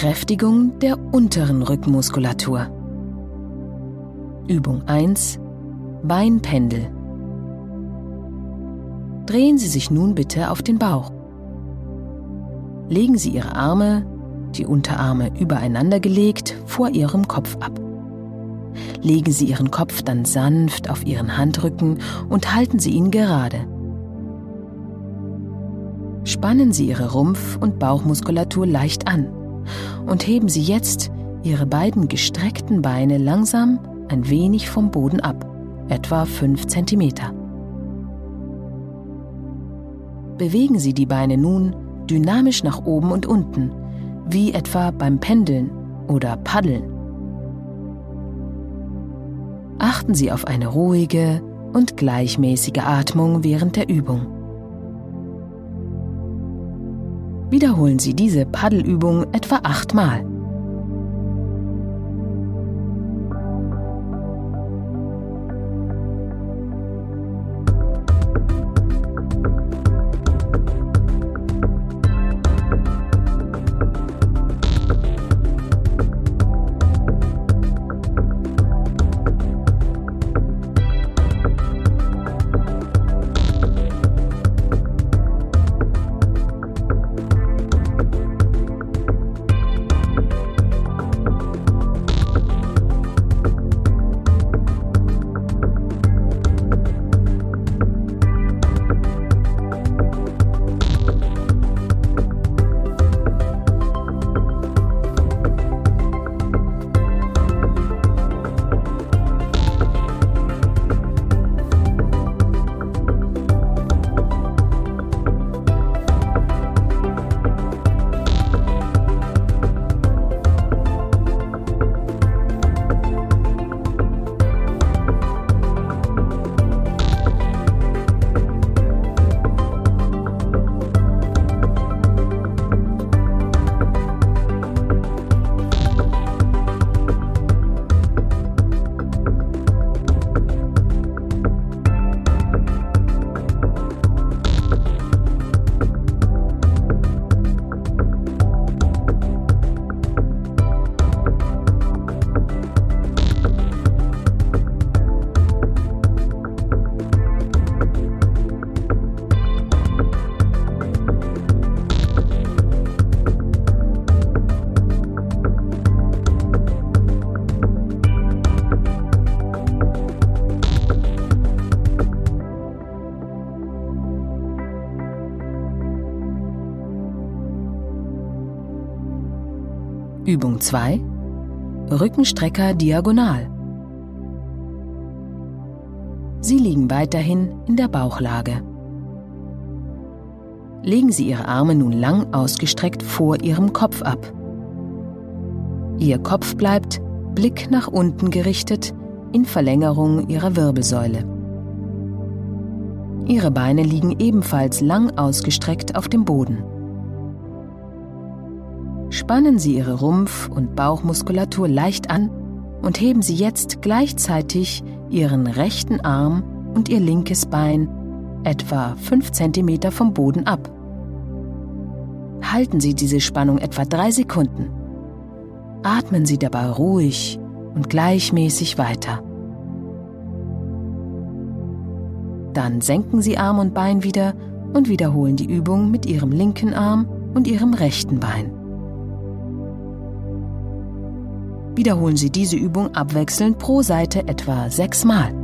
Kräftigung der unteren Rückenmuskulatur. Übung 1 Beinpendel. Drehen Sie sich nun bitte auf den Bauch. Legen Sie Ihre Arme, die Unterarme übereinander gelegt, vor Ihrem Kopf ab. Legen Sie Ihren Kopf dann sanft auf Ihren Handrücken und halten Sie ihn gerade. Spannen Sie Ihre Rumpf- und Bauchmuskulatur leicht an und heben Sie jetzt Ihre beiden gestreckten Beine langsam ein wenig vom Boden ab, etwa 5 cm. Bewegen Sie die Beine nun dynamisch nach oben und unten, wie etwa beim Pendeln oder Paddeln. Achten Sie auf eine ruhige und gleichmäßige Atmung während der Übung. Wiederholen Sie diese Paddelübung etwa achtmal. Übung 2 Rückenstrecker diagonal. Sie liegen weiterhin in der Bauchlage. Legen Sie Ihre Arme nun lang ausgestreckt vor Ihrem Kopf ab. Ihr Kopf bleibt, Blick nach unten gerichtet, in Verlängerung Ihrer Wirbelsäule. Ihre Beine liegen ebenfalls lang ausgestreckt auf dem Boden. Spannen Sie Ihre Rumpf- und Bauchmuskulatur leicht an und heben Sie jetzt gleichzeitig Ihren rechten Arm und Ihr linkes Bein etwa 5 cm vom Boden ab. Halten Sie diese Spannung etwa 3 Sekunden. Atmen Sie dabei ruhig und gleichmäßig weiter. Dann senken Sie Arm und Bein wieder und wiederholen die Übung mit Ihrem linken Arm und Ihrem rechten Bein. Wiederholen Sie diese Übung abwechselnd pro Seite etwa sechsmal.